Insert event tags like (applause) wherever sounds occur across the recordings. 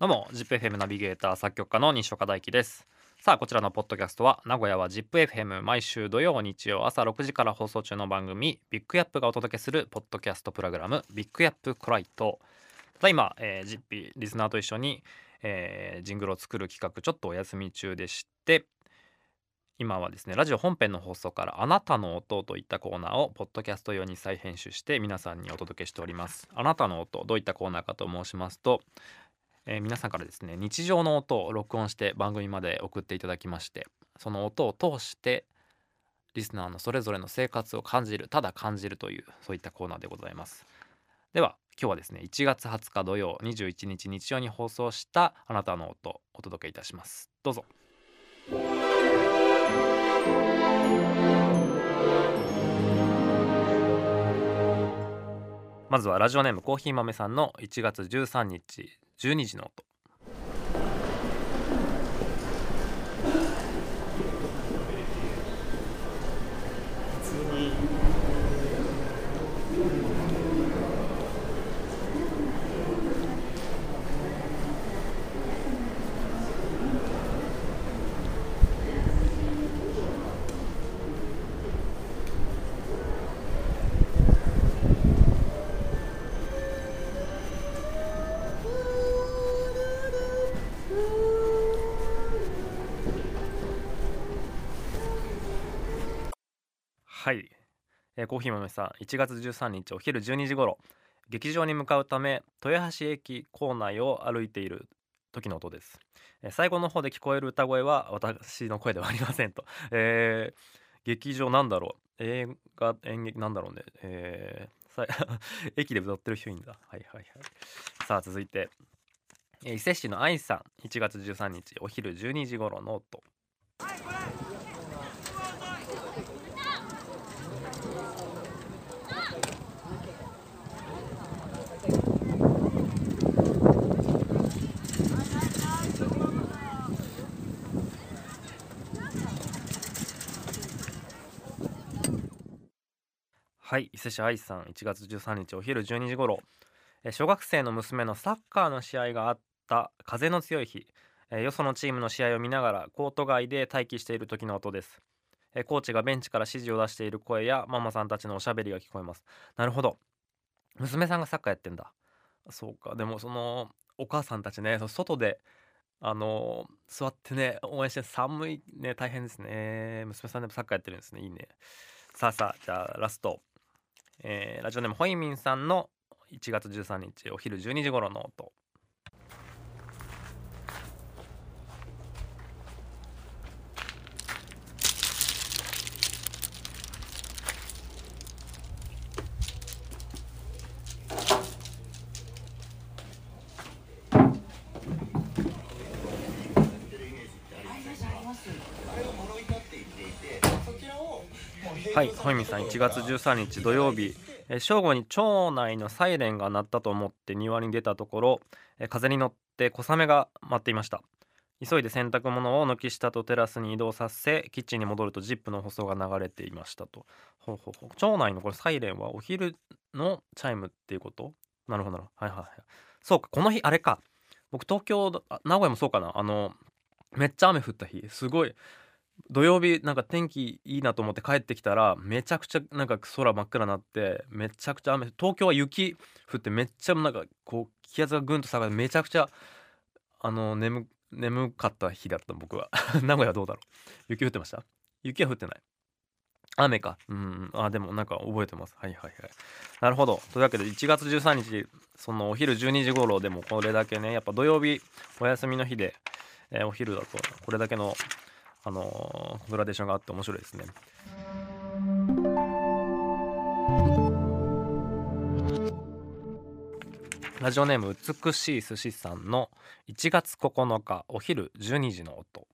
どうも ZIPFM ナビゲーター作曲家の西岡大樹です。さあこちらのポッドキャストは名古屋は ZIPFM 毎週土曜日曜朝6時から放送中の番組ビッグヤップがお届けするポッドキャストプログラムビッグヤップコライト。ただいま、えー、ZIP リスナーと一緒に、えー、ジングルを作る企画ちょっとお休み中でして今はですねラジオ本編の放送から「あなたの音」といったコーナーをポッドキャスト用に再編集して皆さんにお届けしております。あなたの音どういったコーナーかと申しますとえー、皆さんからですね日常の音を録音して番組まで送っていただきましてその音を通してリスナーのそれぞれの生活を感じるただ感じるというそういったコーナーでございます。では今日はですね1月20日土曜21日日曜に放送したあなたの音をお届けいたします。どうぞ。まずはラジオネームコーヒー豆さんの1月13日12時の音。はい、えー、コーヒー豆さん1月13日お昼12時頃劇場に向かうため豊橋駅構内を歩いている時の音です、えー、最後の方で聞こえる歌声は私の声ではありませんと、(laughs) えー、劇場なんだろう。映画演劇なんだろうね。えー、(laughs) 駅で歌ってる人いいんだ。はいはいはい。さあ続いて。伊勢市の愛さん1月13日お昼12時頃の音。はいはい伊勢市愛さん1月13日お昼12時頃。小学生の娘のサッカーの試合があった風の強い日。よそのチームの試合を見ながらコート外で待機している時の音です。コーチがベンチから指示を出している声やママさんたちのおしゃべりが聞こえます。なるほど。娘さんがサッカーやってんだ。そうかでもそのお母さんたちね外であの座ってね応援して寒いね大変ですね。娘さんでもサッカーやってるんですね。いいね。さあさあじゃあラスト。えー、ラジオネームホイミンさんの1月13日お昼12時頃の音。はい、ホイミさん1月13日土曜日、え正午に町内のサイレンが鳴ったと思って庭に出たところ、え風に乗って小雨が待っていました。急いで洗濯物を軒下とテラスに移動させキッチンに戻るとジップの舗装が流れていましたと。ほうほうほう。町内のこれサイレンはお昼のチャイムっていうこと？なるほどなるほど。はいはいはい。そうかこの日あれか。僕東京名古屋もそうかな。あのめっちゃ雨降った日。すごい。土曜日なんか天気いいなと思って帰ってきたらめちゃくちゃなんか空真っ暗になってめちゃくちゃ雨東京は雪降ってめっちゃなんかこう気圧がぐんと下がってめちゃくちゃあの眠眠かった日だった僕は。(laughs) 名古屋はどうだろう。雪降ってました？雪は降ってない。雨か。うん。あでもなんか覚えてます。はいはいはい。なるほど。というわけで1月13日そのお昼12時頃でもこれだけねやっぱ土曜日お休みの日で、えー、お昼だとこれだけのあのグラデーションがあって面白いですね。ラジオネーム美しい寿司さんの1月9日お昼12時の音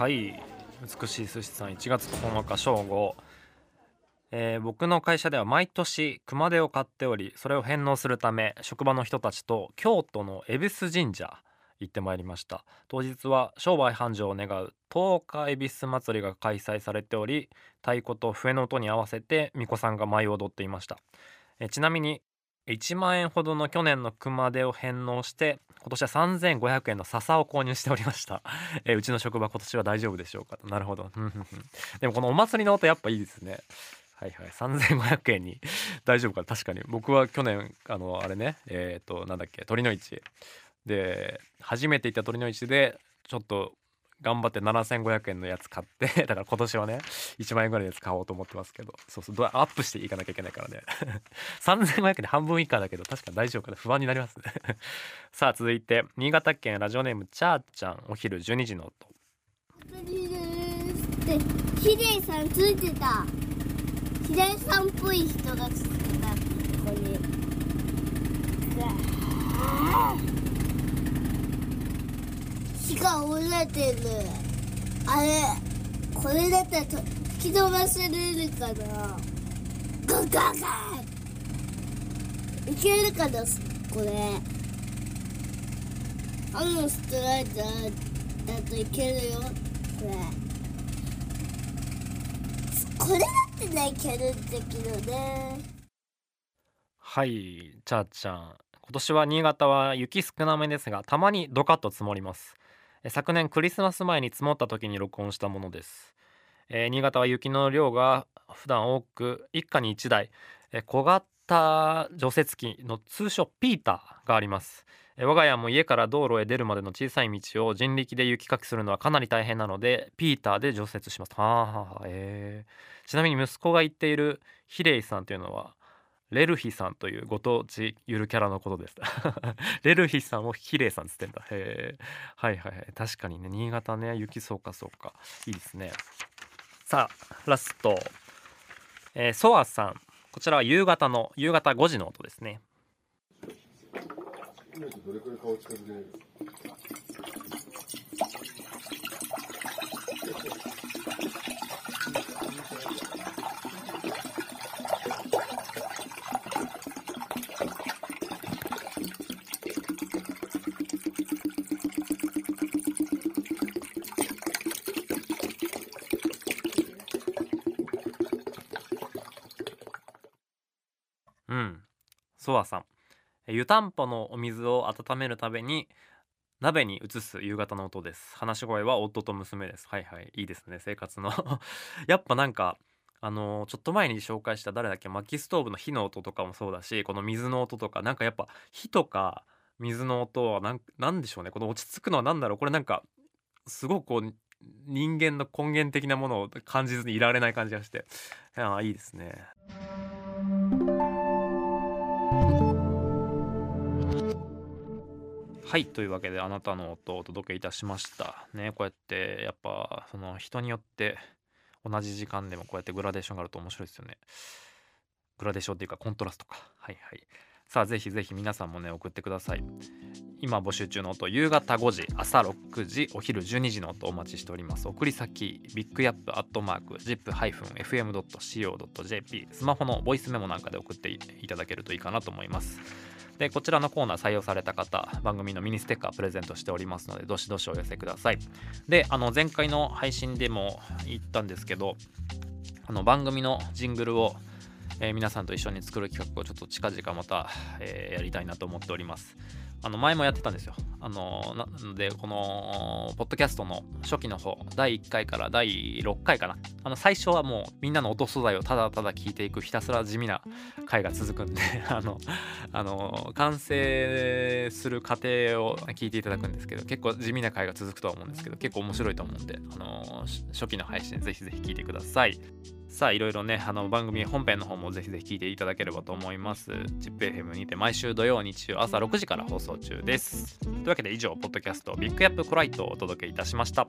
はい。美しい寿司さん1月9日正午えー僕の会社では毎年熊手を買っておりそれを返納するため職場の人たちと京都の恵比寿神社行ってまいりました。当日は商売繁盛を願う十日恵比寿祭りが開催されており太鼓と笛の音に合わせて巫女さんが舞を踊っていました。えちなみに1万円ほどの去年の熊手を返納して今年は3500円の笹を購入しておりました、(laughs) えうちの職場今年は大丈夫でしょうか？となるほど。(laughs) でもこのお祭りの音やっぱいいですね。はいはい。3500円に。(laughs) 大丈夫か確かに。僕は去年あのあれねえっ、となんだっけ鳥の市。で初めて行った鳥の市でちょっと頑張って7500円のやつ買って (laughs) だから今年はね1万円ぐらいのやつ買おうと思ってますけど。そうそう。どアップしていかなきゃいけないからね。(laughs) 3500円で半分以下だけど確かに大丈夫かな。不安になりますね。(laughs) さあ続いて新潟県ラジオネームちゃーちゃん。お昼12時の音。ですって。ヒデさんついてた。ヒデさんっぽい人がついてたここに。木が折れてる。あれこれだったらと吹き飛ばせれるかな？ガガガいけるかなこれあのストライダーだといけるよこれ。これだってねいけるんだけどね。はいちゃーちゃん。今年は新潟は雪少なめですがたまにドカッと積もります。昨年クリスマス前に積もった時に録音したものです、えー新潟は雪の量が普段多く一家に1台え小型除雪機の通称ピーターがあります。え我が家も家から道路へ出るまでの小さい道を人力で雪かきするのはかなり大変なのでピーターで除雪します。はあはあえ。ーちなみに息子が言っているヒレイさんというのはレルヒさんというご当地ゆるキャラのことです。(laughs) レルヒさんをヒレイさんつってんだ。へえはいはいはい。確かにね新潟ね雪そうかそうか。いいですね。さあラスト、えー、ソアさん。こちらは夕方の夕方5時の音ですね見るとどれくらい顔近づけれるうんソアさん。え湯たんぽのお水を温めるために鍋に移す夕方の音です。話し声は夫と娘です。はいはい。いいですね。生活の。(laughs) やっぱなんかあのーちょっと前に紹介した誰だっけ薪ストーブの火の音とかもそうだしこの水の音とかなんかやっぱ火とか水の音はなんなんでしょうね。この落ち着くのは何だろう。これなんかすごくこう人間の根源的なものを感じずにいられない感じがして。あーいいですね。はいというわけであなたの音をお届けいたしました。ねこうやってやっぱその人によって同じ時間でもこうやってグラデーションがあると面白いですよね。グラデーションっていうかコントラストか。はいはい。さあぜひぜひ皆さんもね送ってください。今募集中の音夕方5時朝6時お昼12時の音お待ちしております。送り先ビッグヤップアットマーク zip-fm.co.jp スマホのボイスメモなんかで送っていただけるといいかなと思います。でこちらのコーナー採用された方番組のミニステッカープレゼントしておりますのでどしどしお寄せください。であの前回の配信でも言ったんですけどあの番組のジングルを、えー皆さんと一緒に作る企画をちょっと近々また、えーやりたいなと思っております。あの前もやってたんですよ。あのなので、この、ポッドキャストの初期の方、第1回から第6回かな。あの、最初はもう、みんなの音素材をただただ聞いていく、ひたすら地味な回が続くんで、(laughs) あの、あの、完成する過程を聞いていただくんですけど、結構地味な回が続くとは思うんですけど、結構面白いと思うんで、あの、初期の配信、ぜひぜひ聞いてください。さあいろいろねあの番組本編の方もぜひぜひ聞いていただければと思います。ZIPFM にて毎週土曜日曜朝6時から放送中です。というわけで以上ポッドキャストビッグアップコライトをお届けいたしました。